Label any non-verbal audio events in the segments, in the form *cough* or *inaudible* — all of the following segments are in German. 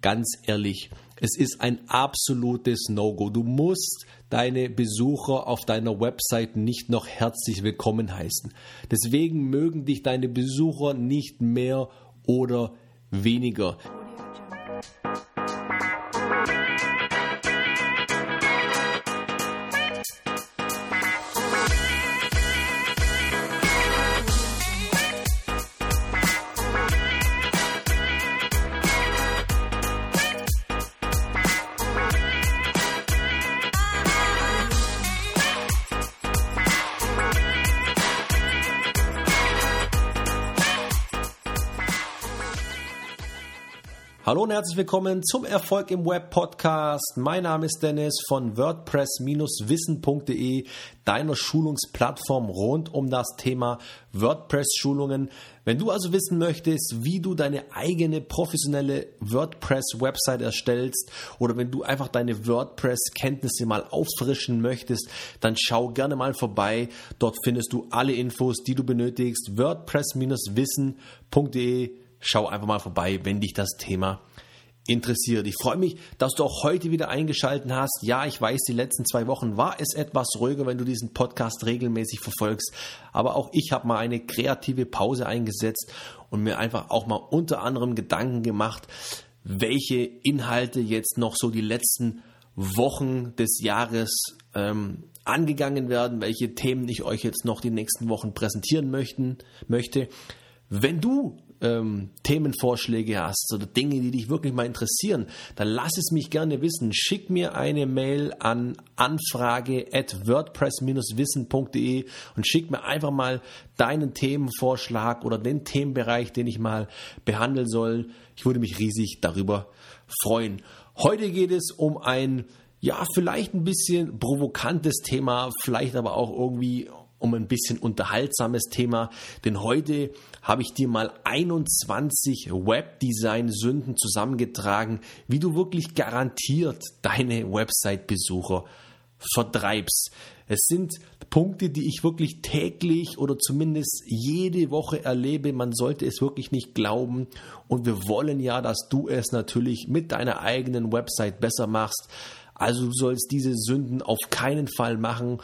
ganz ehrlich, es ist ein absolutes No-Go. Du musst deine Besucher auf deiner Website nicht noch herzlich willkommen heißen. Deswegen mögen dich deine Besucher nicht mehr oder weniger. Hallo und herzlich willkommen zum Erfolg im Web Podcast. Mein Name ist Dennis von WordPress-wissen.de, deiner Schulungsplattform rund um das Thema WordPress-Schulungen. Wenn du also wissen möchtest, wie du deine eigene professionelle WordPress-Website erstellst oder wenn du einfach deine WordPress-Kenntnisse mal auffrischen möchtest, dann schau gerne mal vorbei. Dort findest du alle Infos, die du benötigst. WordPress-wissen.de schau einfach mal vorbei, wenn dich das Thema interessiert. Ich freue mich, dass du auch heute wieder eingeschaltet hast. Ja, ich weiß, die letzten zwei Wochen war es etwas ruhiger, wenn du diesen Podcast regelmäßig verfolgst. Aber auch ich habe mal eine kreative Pause eingesetzt und mir einfach auch mal unter anderem Gedanken gemacht, welche Inhalte jetzt noch so die letzten Wochen des Jahres ähm, angegangen werden, welche Themen ich euch jetzt noch die nächsten Wochen präsentieren möchten, möchte. Wenn du ähm, Themenvorschläge hast oder Dinge, die dich wirklich mal interessieren, dann lass es mich gerne wissen. Schick mir eine Mail an anfrage at wordpress-wissen.de und schick mir einfach mal deinen Themenvorschlag oder den Themenbereich, den ich mal behandeln soll. Ich würde mich riesig darüber freuen. Heute geht es um ein ja, vielleicht ein bisschen provokantes Thema, vielleicht aber auch irgendwie um ein bisschen unterhaltsames Thema, denn heute habe ich dir mal 21 Webdesign-Sünden zusammengetragen, wie du wirklich garantiert deine Website-Besucher vertreibst. Es sind Punkte, die ich wirklich täglich oder zumindest jede Woche erlebe. Man sollte es wirklich nicht glauben. Und wir wollen ja, dass du es natürlich mit deiner eigenen Website besser machst. Also du sollst diese Sünden auf keinen Fall machen.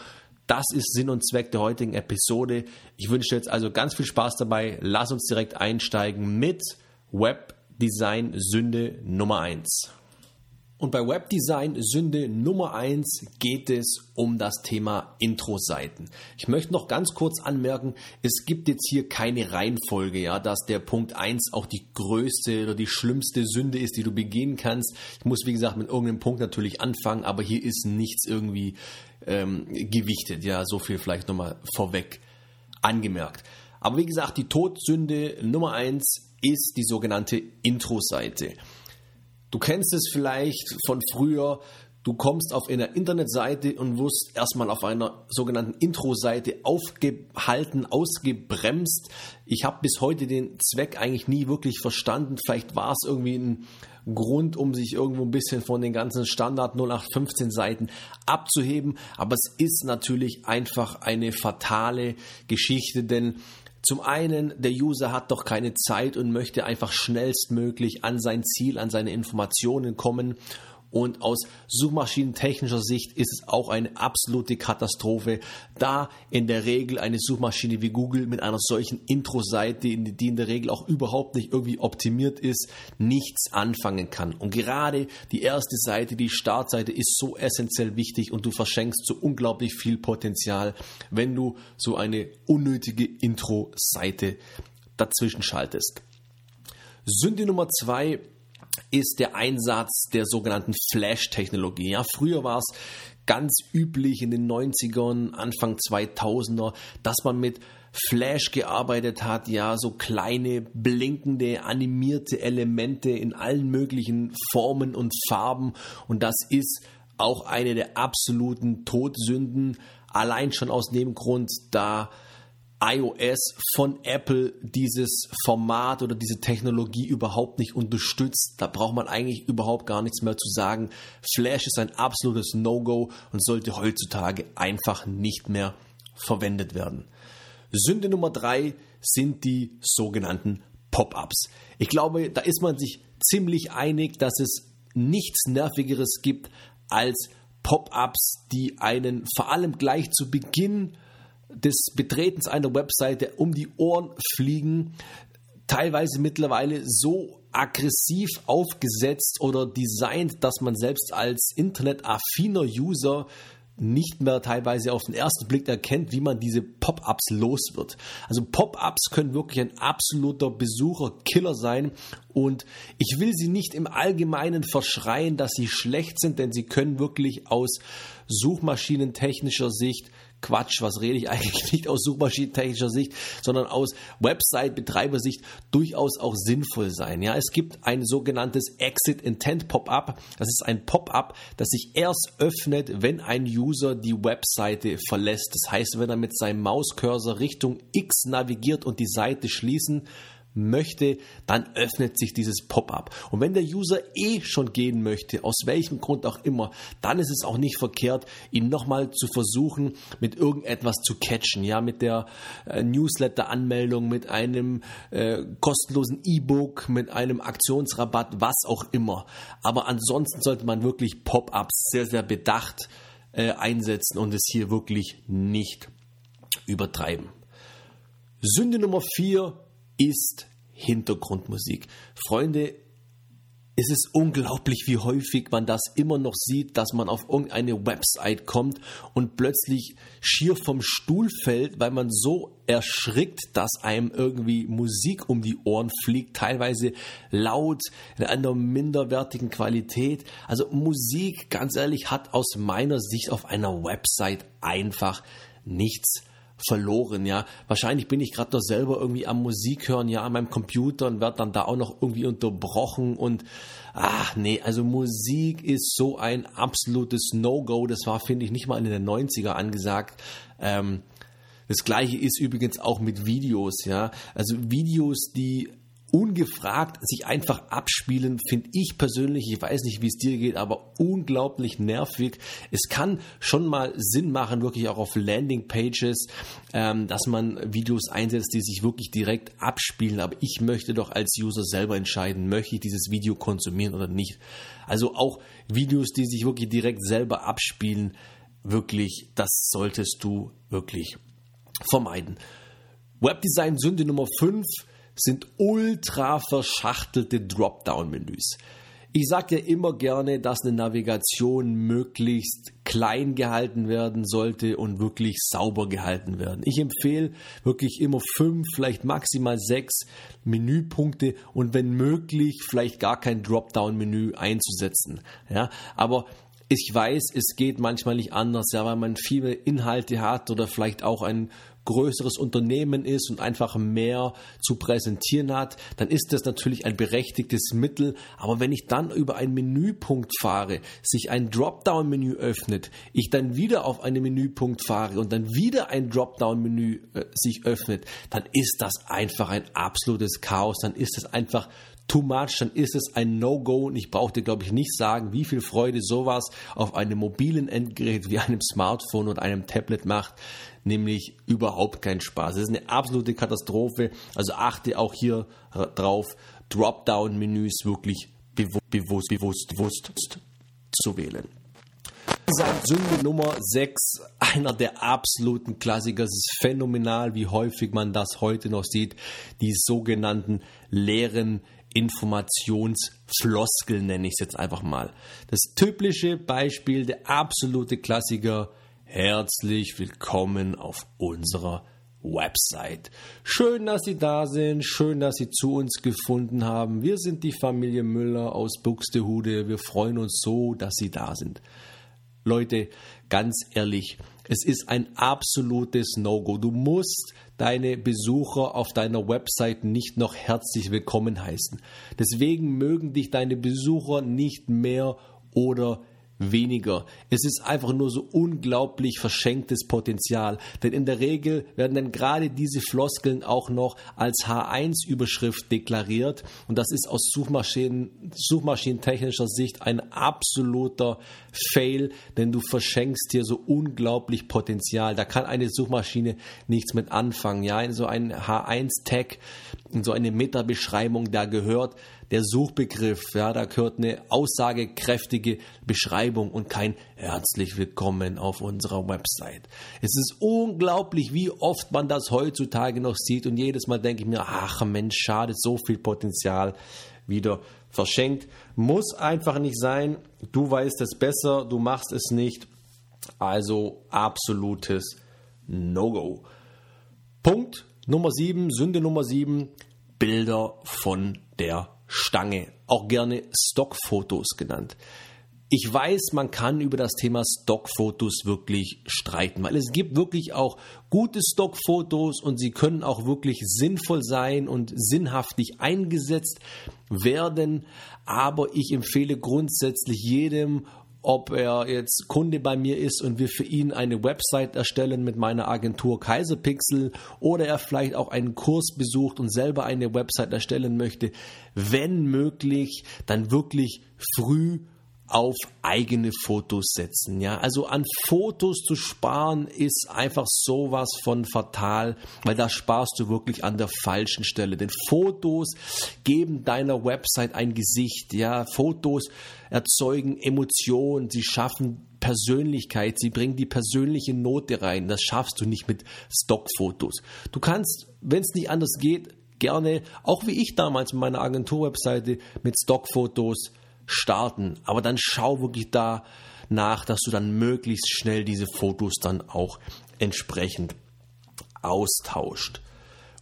Das ist Sinn und Zweck der heutigen Episode. Ich wünsche dir jetzt also ganz viel Spaß dabei. Lass uns direkt einsteigen mit Webdesign Sünde Nummer 1. Und bei Webdesign Sünde Nummer 1 geht es um das Thema Intro-Seiten. Ich möchte noch ganz kurz anmerken, es gibt jetzt hier keine Reihenfolge, ja, dass der Punkt 1 auch die größte oder die schlimmste Sünde ist, die du begehen kannst. Ich muss, wie gesagt, mit irgendeinem Punkt natürlich anfangen, aber hier ist nichts irgendwie ähm, gewichtet. Ja, so viel vielleicht nochmal vorweg angemerkt. Aber wie gesagt, die Todsünde Nummer eins ist die sogenannte Intro-Seite. Du kennst es vielleicht von früher. Du kommst auf einer Internetseite und wirst erstmal auf einer sogenannten Intro-Seite aufgehalten, ausgebremst. Ich habe bis heute den Zweck eigentlich nie wirklich verstanden. Vielleicht war es irgendwie ein Grund, um sich irgendwo ein bisschen von den ganzen Standard 0815 Seiten abzuheben. Aber es ist natürlich einfach eine fatale Geschichte, denn zum einen, der User hat doch keine Zeit und möchte einfach schnellstmöglich an sein Ziel, an seine Informationen kommen und aus suchmaschinentechnischer Sicht ist es auch eine absolute Katastrophe, da in der Regel eine Suchmaschine wie Google mit einer solchen Intro-Seite, die in der Regel auch überhaupt nicht irgendwie optimiert ist, nichts anfangen kann. Und gerade die erste Seite, die Startseite, ist so essentiell wichtig und du verschenkst so unglaublich viel Potenzial, wenn du so eine unnötige Intro-Seite dazwischen schaltest. Sünde Nummer zwei ist der Einsatz der sogenannten Flash-Technologie. Ja, früher war es ganz üblich in den 90ern, Anfang 2000er, dass man mit Flash gearbeitet hat, ja, so kleine blinkende animierte Elemente in allen möglichen Formen und Farben und das ist auch eine der absoluten Todsünden, allein schon aus dem Grund, da iOS von Apple dieses Format oder diese Technologie überhaupt nicht unterstützt. Da braucht man eigentlich überhaupt gar nichts mehr zu sagen. Flash ist ein absolutes No-Go und sollte heutzutage einfach nicht mehr verwendet werden. Sünde Nummer drei sind die sogenannten Pop-ups. Ich glaube, da ist man sich ziemlich einig, dass es nichts Nervigeres gibt als Pop-ups, die einen vor allem gleich zu Beginn des Betretens einer Webseite um die Ohren fliegen, teilweise mittlerweile so aggressiv aufgesetzt oder designt, dass man selbst als internetaffiner User nicht mehr teilweise auf den ersten Blick erkennt, wie man diese Pop-ups los wird. Also Pop-ups können wirklich ein absoluter Besucherkiller sein und ich will sie nicht im Allgemeinen verschreien, dass sie schlecht sind, denn sie können wirklich aus suchmaschinentechnischer Sicht Quatsch, was rede ich *laughs* eigentlich nicht aus suchmaschinentechnischer Sicht, sondern aus Website-Betreibersicht durchaus auch sinnvoll sein. Ja, es gibt ein sogenanntes Exit Intent Pop-up. Das ist ein Pop-up, das sich erst öffnet, wenn ein User die Webseite verlässt. Das heißt, wenn er mit seinem Mauscursor Richtung X navigiert und die Seite schließen möchte, dann öffnet sich dieses Pop-up. Und wenn der User eh schon gehen möchte, aus welchem Grund auch immer, dann ist es auch nicht verkehrt, ihn nochmal zu versuchen, mit irgendetwas zu catchen. Ja, mit der äh, Newsletter-Anmeldung, mit einem äh, kostenlosen E-Book, mit einem Aktionsrabatt, was auch immer. Aber ansonsten sollte man wirklich Pop-ups sehr, sehr bedacht äh, einsetzen und es hier wirklich nicht übertreiben. Sünde Nummer vier ist Hintergrundmusik. Freunde, es ist unglaublich, wie häufig man das immer noch sieht, dass man auf irgendeine Website kommt und plötzlich schier vom Stuhl fällt, weil man so erschrickt, dass einem irgendwie Musik um die Ohren fliegt, teilweise laut, in einer minderwertigen Qualität. Also Musik, ganz ehrlich, hat aus meiner Sicht auf einer Website einfach nichts verloren, ja. Wahrscheinlich bin ich gerade doch selber irgendwie am Musik hören, ja, an meinem Computer und werde dann da auch noch irgendwie unterbrochen und ach nee, also Musik ist so ein absolutes No-Go. Das war, finde ich, nicht mal in den 90er angesagt. Ähm, das gleiche ist übrigens auch mit Videos, ja. Also Videos, die ungefragt sich einfach abspielen, finde ich persönlich, ich weiß nicht, wie es dir geht, aber unglaublich nervig. Es kann schon mal Sinn machen, wirklich auch auf Landingpages, ähm, dass man Videos einsetzt, die sich wirklich direkt abspielen. Aber ich möchte doch als User selber entscheiden, möchte ich dieses Video konsumieren oder nicht. Also auch Videos, die sich wirklich direkt selber abspielen, wirklich, das solltest du wirklich vermeiden. Webdesign Sünde Nummer 5 sind ultra verschachtelte Dropdown-Menüs. Ich sage ja immer gerne, dass eine Navigation möglichst klein gehalten werden sollte und wirklich sauber gehalten werden. Ich empfehle wirklich immer fünf, vielleicht maximal sechs Menüpunkte und wenn möglich vielleicht gar kein Dropdown-Menü einzusetzen. Ja, aber ich weiß, es geht manchmal nicht anders, ja, weil man viele Inhalte hat oder vielleicht auch ein größeres Unternehmen ist und einfach mehr zu präsentieren hat, dann ist das natürlich ein berechtigtes Mittel. Aber wenn ich dann über einen Menüpunkt fahre, sich ein Dropdown-Menü öffnet, ich dann wieder auf einen Menüpunkt fahre und dann wieder ein Dropdown-Menü äh, sich öffnet, dann ist das einfach ein absolutes Chaos. Dann ist es einfach too much, dann ist es ein No-Go und ich brauche dir, glaube ich, nicht sagen, wie viel Freude sowas auf einem mobilen Endgerät wie einem Smartphone oder einem Tablet macht, nämlich überhaupt keinen Spaß. Es ist eine absolute Katastrophe, also achte auch hier drauf, Dropdown-Menüs wirklich bewusst, bewusst, bewusst zu wählen. Sünde Nummer 6, einer der absoluten Klassiker. Es ist phänomenal, wie häufig man das heute noch sieht. Die sogenannten leeren Informationsfloskel nenne ich es jetzt einfach mal. Das typische Beispiel, der absolute Klassiker. Herzlich willkommen auf unserer Website. Schön, dass Sie da sind. Schön, dass Sie zu uns gefunden haben. Wir sind die Familie Müller aus Buxtehude. Wir freuen uns so, dass Sie da sind. Leute, ganz ehrlich, es ist ein absolutes No-Go. Du musst deine Besucher auf deiner Website nicht noch herzlich willkommen heißen. Deswegen mögen dich deine Besucher nicht mehr oder weniger. Es ist einfach nur so unglaublich verschenktes Potenzial. Denn in der Regel werden dann gerade diese Floskeln auch noch als H1-Überschrift deklariert. Und das ist aus Suchmaschinen, suchmaschinentechnischer Sicht ein absoluter Fail, denn du verschenkst hier so unglaublich Potenzial. Da kann eine Suchmaschine nichts mit anfangen. Ja, so ein H1-Tag in so eine Meta-Beschreibung, da gehört der Suchbegriff, ja, da gehört eine aussagekräftige Beschreibung und kein herzlich willkommen auf unserer Website. Es ist unglaublich, wie oft man das heutzutage noch sieht und jedes Mal denke ich mir, ach Mensch, schade, so viel Potenzial wieder verschenkt. Muss einfach nicht sein. Du weißt es besser, du machst es nicht. Also absolutes No-Go. Punkt Nummer 7, Sünde Nummer 7, Bilder von der Stange, auch gerne Stockfotos genannt. Ich weiß, man kann über das Thema Stockfotos wirklich streiten, weil es gibt wirklich auch gute Stockfotos und sie können auch wirklich sinnvoll sein und sinnhaftig eingesetzt werden. Aber ich empfehle grundsätzlich jedem ob er jetzt Kunde bei mir ist und wir für ihn eine Website erstellen mit meiner Agentur Kaiserpixel oder er vielleicht auch einen Kurs besucht und selber eine Website erstellen möchte, wenn möglich, dann wirklich früh auf eigene Fotos setzen. Ja, also an Fotos zu sparen ist einfach sowas von fatal, weil da sparst du wirklich an der falschen Stelle. Denn Fotos geben deiner Website ein Gesicht. Ja, Fotos erzeugen Emotionen, sie schaffen Persönlichkeit, sie bringen die persönliche Note rein. Das schaffst du nicht mit Stockfotos. Du kannst, wenn es nicht anders geht, gerne, auch wie ich damals mit meiner Agentur-Webseite mit Stockfotos starten. Aber dann schau wirklich da nach, dass du dann möglichst schnell diese Fotos dann auch entsprechend austauscht.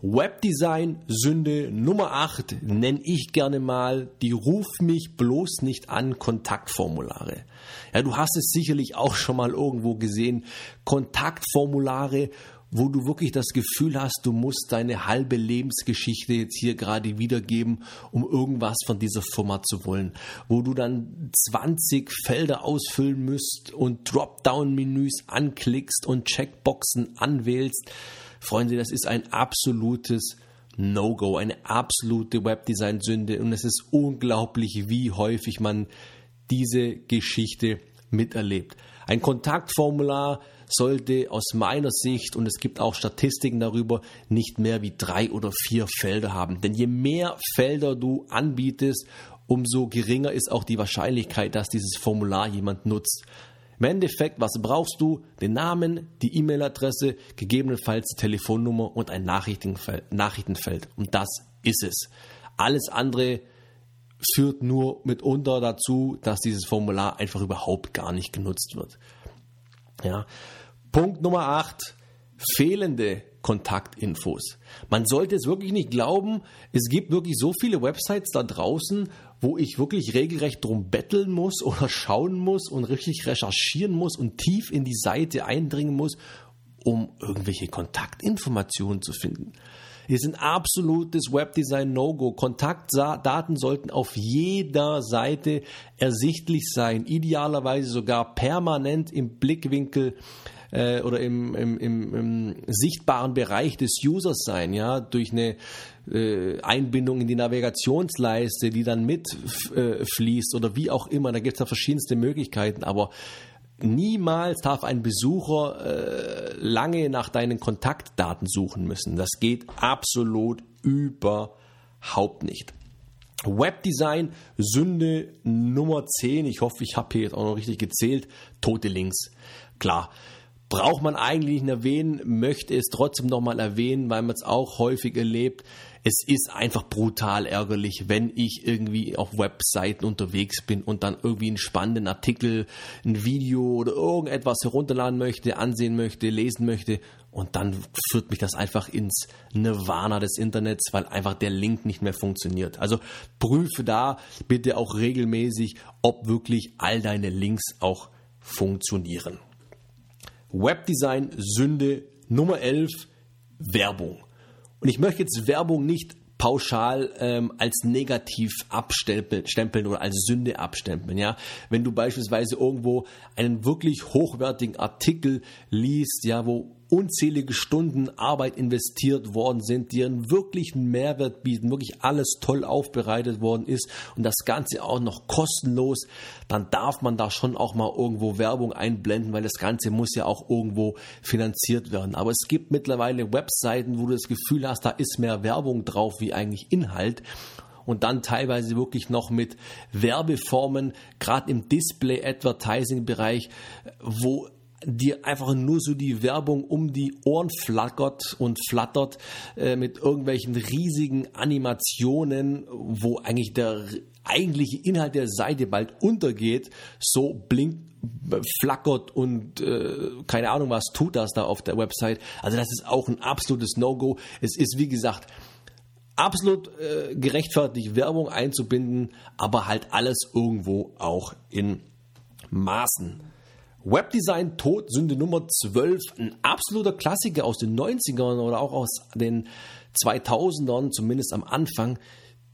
Webdesign Sünde Nummer 8 nenne ich gerne mal die Ruf mich bloß nicht an Kontaktformulare. Ja, du hast es sicherlich auch schon mal irgendwo gesehen. Kontaktformulare, wo du wirklich das Gefühl hast, du musst deine halbe Lebensgeschichte jetzt hier gerade wiedergeben, um irgendwas von dieser Firma zu wollen, wo du dann 20 Felder ausfüllen müsst und Dropdown-Menüs anklickst und Checkboxen anwählst. Freunde, das ist ein absolutes No-Go, eine absolute Webdesign-Sünde und es ist unglaublich, wie häufig man diese Geschichte miterlebt. Ein Kontaktformular sollte aus meiner Sicht, und es gibt auch Statistiken darüber, nicht mehr wie drei oder vier Felder haben. Denn je mehr Felder du anbietest, umso geringer ist auch die Wahrscheinlichkeit, dass dieses Formular jemand nutzt. Im Endeffekt, was brauchst du? Den Namen, die E-Mail-Adresse, gegebenenfalls die Telefonnummer und ein Nachrichtenfeld. Und das ist es. Alles andere führt nur mitunter dazu, dass dieses Formular einfach überhaupt gar nicht genutzt wird. Ja. Punkt Nummer 8. Fehlende Kontaktinfos. Man sollte es wirklich nicht glauben, es gibt wirklich so viele Websites da draußen, wo ich wirklich regelrecht drum betteln muss oder schauen muss und richtig recherchieren muss und tief in die Seite eindringen muss, um irgendwelche Kontaktinformationen zu finden. Ist ein absolutes Webdesign No-Go. Kontaktdaten sollten auf jeder Seite ersichtlich sein, idealerweise sogar permanent im Blickwinkel äh, oder im, im, im, im, sichtbaren Bereich des Users sein, ja, durch eine äh, Einbindung in die Navigationsleiste, die dann mitfließt äh, oder wie auch immer. Da gibt es ja verschiedenste Möglichkeiten, aber Niemals darf ein Besucher äh, lange nach deinen Kontaktdaten suchen müssen. Das geht absolut überhaupt nicht. Webdesign, Sünde Nummer 10. Ich hoffe, ich habe hier jetzt auch noch richtig gezählt. Tote Links. Klar, braucht man eigentlich nicht erwähnen, möchte es trotzdem nochmal erwähnen, weil man es auch häufig erlebt es ist einfach brutal ärgerlich, wenn ich irgendwie auf Webseiten unterwegs bin und dann irgendwie einen spannenden Artikel, ein Video oder irgendetwas herunterladen möchte, ansehen möchte, lesen möchte und dann führt mich das einfach ins Nirvana des Internets, weil einfach der Link nicht mehr funktioniert. Also prüfe da bitte auch regelmäßig, ob wirklich all deine Links auch funktionieren. Webdesign Sünde Nummer 11 Werbung. Und ich möchte jetzt Werbung nicht pauschal ähm, als negativ abstempeln oder als Sünde abstempeln. Ja, wenn du beispielsweise irgendwo einen wirklich hochwertigen Artikel liest, ja, wo unzählige Stunden Arbeit investiert worden sind, die einen wirklichen Mehrwert bieten, wirklich alles toll aufbereitet worden ist und das Ganze auch noch kostenlos, dann darf man da schon auch mal irgendwo Werbung einblenden, weil das Ganze muss ja auch irgendwo finanziert werden. Aber es gibt mittlerweile Webseiten, wo du das Gefühl hast, da ist mehr Werbung drauf wie eigentlich Inhalt und dann teilweise wirklich noch mit Werbeformen, gerade im Display-Advertising-Bereich, wo dir einfach nur so die Werbung um die Ohren flackert und flattert äh, mit irgendwelchen riesigen Animationen, wo eigentlich der eigentliche Inhalt der Seite bald untergeht, so blinkt, flackert und äh, keine Ahnung was tut das da auf der Website. Also das ist auch ein absolutes No-Go. Es ist wie gesagt absolut äh, gerechtfertigt, Werbung einzubinden, aber halt alles irgendwo auch in Maßen. Webdesign Todsünde Nummer 12, ein absoluter Klassiker aus den 90ern oder auch aus den 2000ern, zumindest am Anfang,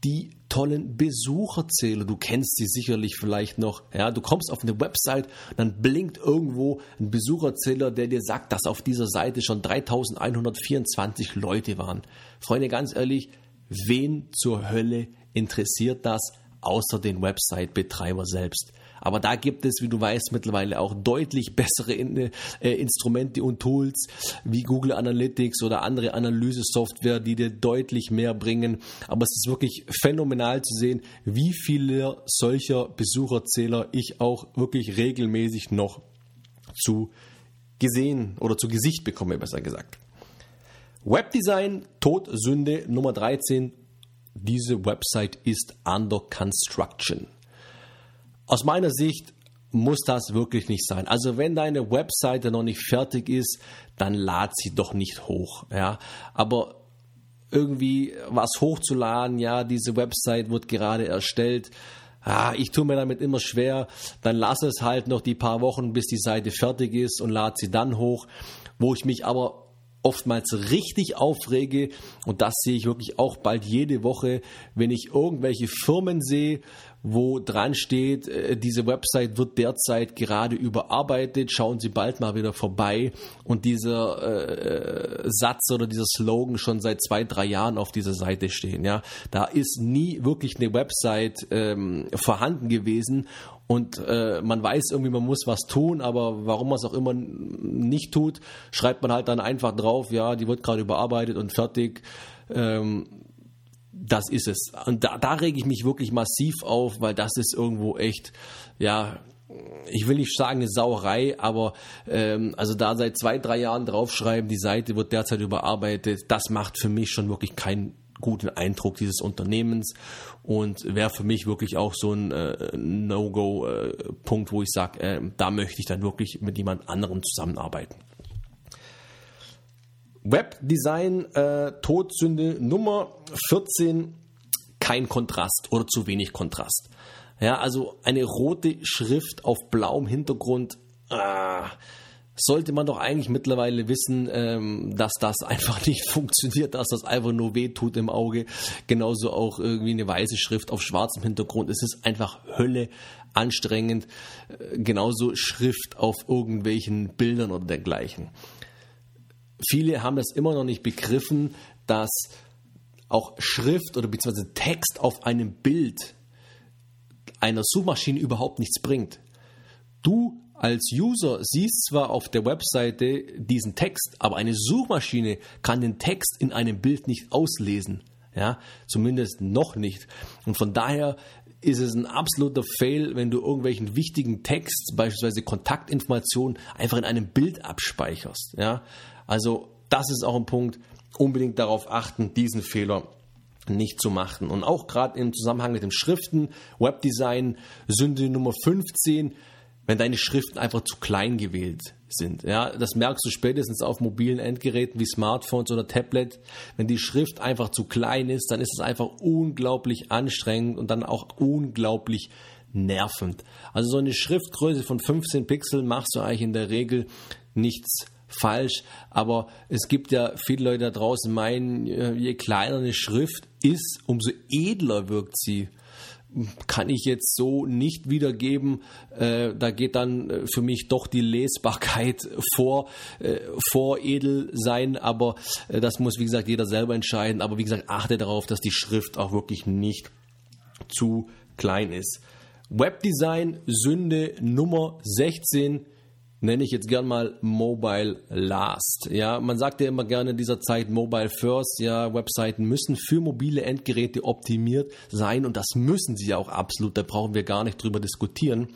die tollen Besucherzähler. Du kennst sie sicherlich vielleicht noch. Ja, du kommst auf eine Website, dann blinkt irgendwo ein Besucherzähler, der dir sagt, dass auf dieser Seite schon 3124 Leute waren. Freunde, ganz ehrlich, wen zur Hölle interessiert das außer den Website-Betreiber selbst? Aber da gibt es, wie du weißt, mittlerweile auch deutlich bessere in, äh, Instrumente und Tools wie Google Analytics oder andere Analyse-Software, die dir deutlich mehr bringen. Aber es ist wirklich phänomenal zu sehen, wie viele solcher Besucherzähler ich auch wirklich regelmäßig noch zu gesehen oder zu Gesicht bekomme, besser gesagt. Webdesign, Todsünde Nummer 13. Diese Website ist under construction. Aus meiner Sicht muss das wirklich nicht sein. Also wenn deine Webseite noch nicht fertig ist, dann lad sie doch nicht hoch. Ja, aber irgendwie was hochzuladen, ja, diese Website wird gerade erstellt. Ah, ich tue mir damit immer schwer. Dann lass es halt noch die paar Wochen, bis die Seite fertig ist und lad sie dann hoch. Wo ich mich aber oftmals richtig aufrege und das sehe ich wirklich auch bald jede Woche, wenn ich irgendwelche Firmen sehe, wo dran steht, äh, diese Website wird derzeit gerade überarbeitet, schauen Sie bald mal wieder vorbei und dieser äh, Satz oder dieser Slogan schon seit zwei, drei Jahren auf dieser Seite stehen. Ja, da ist nie wirklich eine Website ähm, vorhanden gewesen und äh, man weiß irgendwie, man muss was tun, aber warum man es auch immer nicht tut, schreibt man halt dann einfach drauf, ja, die wird gerade überarbeitet und fertig. Ähm, das ist es. Und da, da rege ich mich wirklich massiv auf, weil das ist irgendwo echt, ja, ich will nicht sagen eine Sauerei, aber ähm, also da seit zwei, drei Jahren draufschreiben, die Seite wird derzeit überarbeitet, das macht für mich schon wirklich keinen guten Eindruck dieses Unternehmens und wäre für mich wirklich auch so ein äh, No-Go-Punkt, äh, wo ich sage, äh, da möchte ich dann wirklich mit jemand anderem zusammenarbeiten. Webdesign äh, Todsünde Nummer 14, kein Kontrast oder zu wenig Kontrast. Ja, also eine rote Schrift auf blauem Hintergrund, ah, sollte man doch eigentlich mittlerweile wissen, ähm, dass das *laughs* einfach nicht funktioniert, dass das einfach nur weh tut im Auge. Genauso auch irgendwie eine weiße Schrift auf schwarzem Hintergrund. Es ist einfach Hölle anstrengend. Äh, genauso Schrift auf irgendwelchen Bildern oder dergleichen. Viele haben das immer noch nicht begriffen, dass auch Schrift oder beziehungsweise Text auf einem Bild einer Suchmaschine überhaupt nichts bringt. Du als User siehst zwar auf der Webseite diesen Text, aber eine Suchmaschine kann den Text in einem Bild nicht auslesen. Ja, zumindest noch nicht. Und von daher ist es ein absoluter Fail, wenn du irgendwelchen wichtigen Text, beispielsweise Kontaktinformationen, einfach in einem Bild abspeicherst. Ja, also das ist auch ein Punkt, unbedingt darauf achten, diesen Fehler nicht zu machen. Und auch gerade im Zusammenhang mit dem Schriften, Webdesign, Sünde Nummer 15, wenn deine Schriften einfach zu klein gewählt sind. Ja, das merkst du spätestens auf mobilen Endgeräten wie Smartphones oder Tablet. Wenn die Schrift einfach zu klein ist, dann ist es einfach unglaublich anstrengend und dann auch unglaublich nervend. Also so eine Schriftgröße von 15 Pixeln machst du eigentlich in der Regel nichts falsch, aber es gibt ja viele Leute da draußen meinen, je kleiner eine Schrift ist, umso edler wirkt sie. kann ich jetzt so nicht wiedergeben. Äh, da geht dann äh, für mich doch die Lesbarkeit *laughs* vor, äh, vor edel sein, aber äh, das muss, wie gesagt, jeder selber entscheiden. Aber wie gesagt, achte darauf, dass die Schrift auch wirklich nicht zu klein ist. Webdesign Sünde Nummer 16 nenne ich jetzt gern mal Mobile Last. Ja, man sagt ja immer gerne in dieser Zeit Mobile First. Ja, Webseiten müssen für mobile Endgeräte optimiert sein und das müssen sie ja auch absolut. Da brauchen wir gar nicht drüber diskutieren.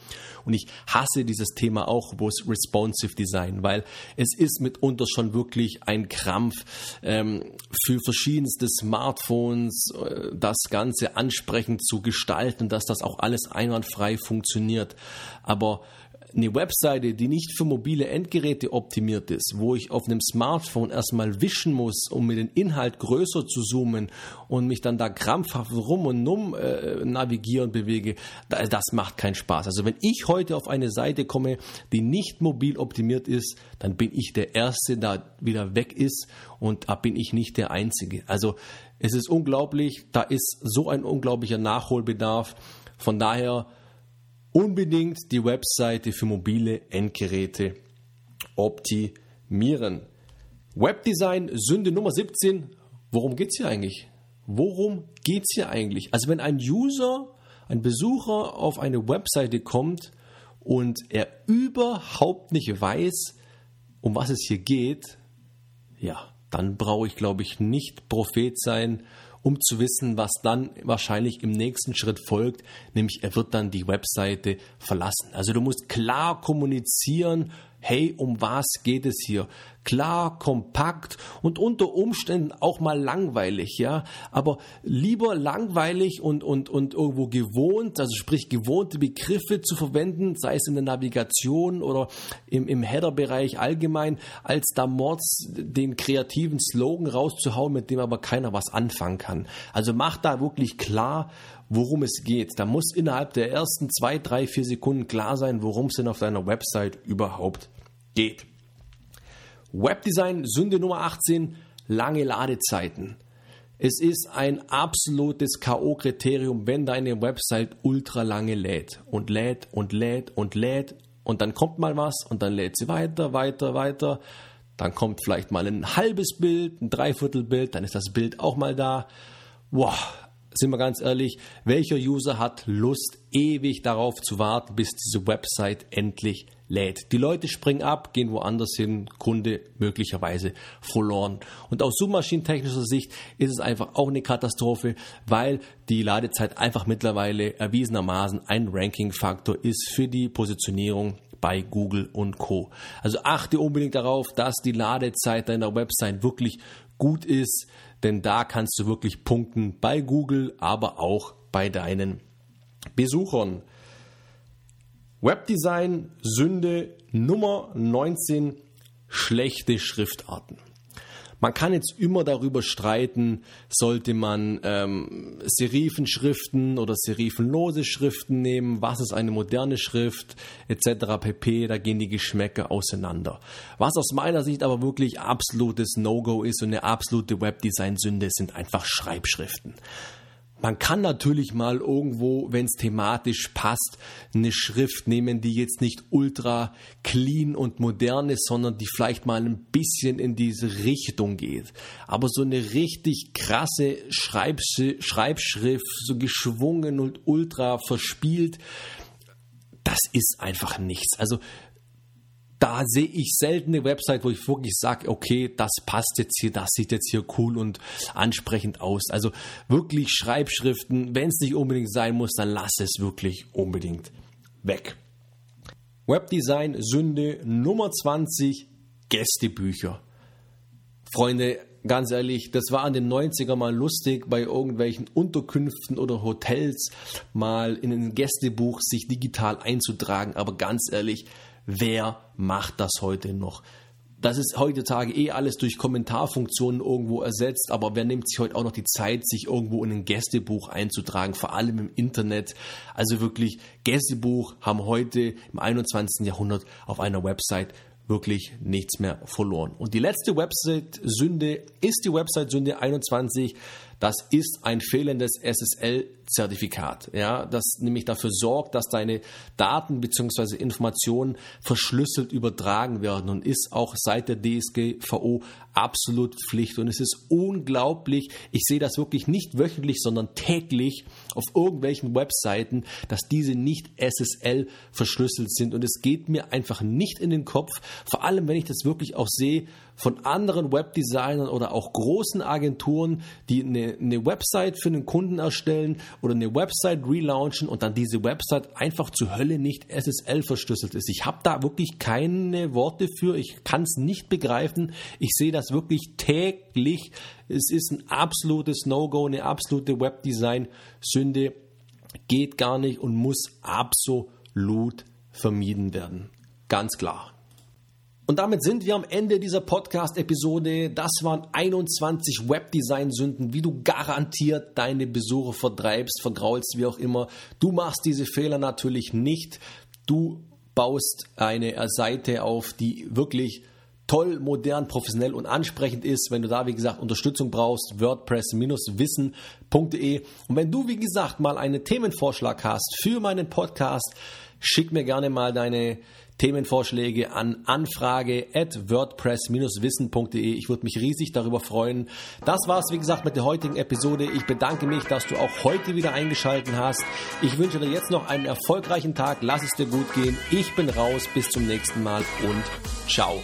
Und ich hasse dieses Thema auch, wo es Responsive Design, weil es ist mitunter schon wirklich ein Krampf ähm, für verschiedenste Smartphones, äh, das Ganze ansprechend zu gestalten, dass das auch alles einwandfrei funktioniert. Aber eine Webseite, die nicht für mobile Endgeräte optimiert ist, wo ich auf einem Smartphone erstmal wischen muss, um mir den Inhalt größer zu zoomen und mich dann da krampfhaft rum und um äh, navigieren bewege, das macht keinen Spaß. Also wenn ich heute auf eine Seite komme, die nicht mobil optimiert ist, dann bin ich der Erste, der wieder weg ist und da bin ich nicht der Einzige. Also es ist unglaublich, da ist so ein unglaublicher Nachholbedarf. Von daher unbedingt die Webseite für mobile Endgeräte optimieren. Webdesign, Sünde Nummer 17. Worum geht es hier eigentlich? Worum geht es hier eigentlich? Also wenn ein User, ein Besucher auf eine Webseite kommt und er überhaupt nicht weiß, um was es hier geht, ja, dann brauche ich, glaube ich, nicht Prophet sein um zu wissen, was dann wahrscheinlich im nächsten Schritt folgt, nämlich er wird dann die Webseite verlassen. Also du musst klar kommunizieren, hey, um was geht es hier? Klar, kompakt und unter Umständen auch mal langweilig, ja. Aber lieber langweilig und, und, und irgendwo gewohnt, also sprich gewohnte Begriffe zu verwenden, sei es in der Navigation oder im, im Header-Bereich allgemein, als da Mords den kreativen Slogan rauszuhauen, mit dem aber keiner was anfangen kann. Also mach da wirklich klar, worum es geht. Da muss innerhalb der ersten zwei, drei, vier Sekunden klar sein, worum es denn auf deiner Website überhaupt geht. Webdesign Sünde Nummer 18, lange Ladezeiten. Es ist ein absolutes K.O.-Kriterium, wenn deine Website ultra lange lädt und lädt und lädt und lädt und dann kommt mal was und dann lädt sie weiter, weiter, weiter. Dann kommt vielleicht mal ein halbes Bild, ein Dreiviertelbild, dann ist das Bild auch mal da. Wow, sind wir ganz ehrlich, welcher User hat Lust, ewig darauf zu warten, bis diese Website endlich lädt. Die Leute springen ab, gehen woanders hin, Kunde möglicherweise verloren. Und aus suchmaschinentechnischer Sicht ist es einfach auch eine Katastrophe, weil die Ladezeit einfach mittlerweile erwiesenermaßen ein Ranking-Faktor ist für die Positionierung bei Google und Co. Also achte unbedingt darauf, dass die Ladezeit deiner Website wirklich gut ist, denn da kannst du wirklich punkten bei Google, aber auch bei deinen Besuchern. Webdesign Sünde Nummer 19 schlechte Schriftarten. Man kann jetzt immer darüber streiten, sollte man ähm, Serifenschriften oder serifenlose Schriften nehmen, was ist eine moderne Schrift etc. pp. Da gehen die Geschmäcker auseinander. Was aus meiner Sicht aber wirklich absolutes No-Go ist und eine absolute Webdesign-Sünde sind einfach Schreibschriften. Man kann natürlich mal irgendwo, wenn es thematisch passt, eine Schrift nehmen, die jetzt nicht ultra clean und modern ist, sondern die vielleicht mal ein bisschen in diese Richtung geht. Aber so eine richtig krasse Schreibschrift, so geschwungen und ultra verspielt, das ist einfach nichts. Also da sehe ich selten eine Website, wo ich wirklich sage, okay, das passt jetzt hier, das sieht jetzt hier cool und ansprechend aus. Also wirklich Schreibschriften, wenn es nicht unbedingt sein muss, dann lass es wirklich unbedingt weg. Webdesign Sünde Nummer 20, Gästebücher. Freunde, ganz ehrlich, das war an den 90er mal lustig, bei irgendwelchen Unterkünften oder Hotels mal in ein Gästebuch sich digital einzutragen. Aber ganz ehrlich, wer macht das heute noch? Das ist heutzutage eh alles durch Kommentarfunktionen irgendwo ersetzt, aber wer nimmt sich heute auch noch die Zeit, sich irgendwo in ein Gästebuch einzutragen, vor allem im Internet? Also wirklich, Gästebuch haben heute im 21. Jahrhundert auf einer Website wirklich nichts mehr verloren. Und die letzte Website-Sünde ist die Website-Sünde 21. das ist ein fehlendes SSL-Zertifikat, ja, das nämlich dafür sorgt, dass deine Daten bzw. Informationen verschlüsselt übertragen werden und ist auch seit der DSGVO absolut Pflicht. Und es ist unglaublich, ich sehe das wirklich nicht wöchentlich, sondern täglich auf irgendwelchen Webseiten, dass diese nicht SSL verschlüsselt sind. Und es geht mir einfach nicht in den Kopf, vor allem wenn ich das wirklich auch sehe von anderen Webdesignern oder auch großen Agenturen, die eine, eine Website für einen Kunden erstellen oder eine Website relaunchen und dann diese Website einfach zur Hölle nicht SSL verschlüsselt ist. Ich habe da wirklich keine Worte für, ich kann es nicht begreifen. Ich sehe das wirklich täglich. Es ist ein absolutes No-Go, eine absolute Webdesign-Sünde. Geht gar nicht und muss absolut vermieden werden. Ganz klar. Und damit sind wir am Ende dieser Podcast-Episode. Das waren 21 Webdesign-Sünden, wie du garantiert deine Besucher vertreibst, vergraulst, wie auch immer. Du machst diese Fehler natürlich nicht. Du baust eine Seite auf, die wirklich toll, modern, professionell und ansprechend ist. Wenn du da, wie gesagt, Unterstützung brauchst, WordPress-wissen.de. Und wenn du, wie gesagt, mal einen Themenvorschlag hast für meinen Podcast, schick mir gerne mal deine Themenvorschläge an anfrage at wordpress-wissen.de. Ich würde mich riesig darüber freuen. Das war's, wie gesagt, mit der heutigen Episode. Ich bedanke mich, dass du auch heute wieder eingeschaltet hast. Ich wünsche dir jetzt noch einen erfolgreichen Tag. Lass es dir gut gehen. Ich bin raus. Bis zum nächsten Mal und ciao.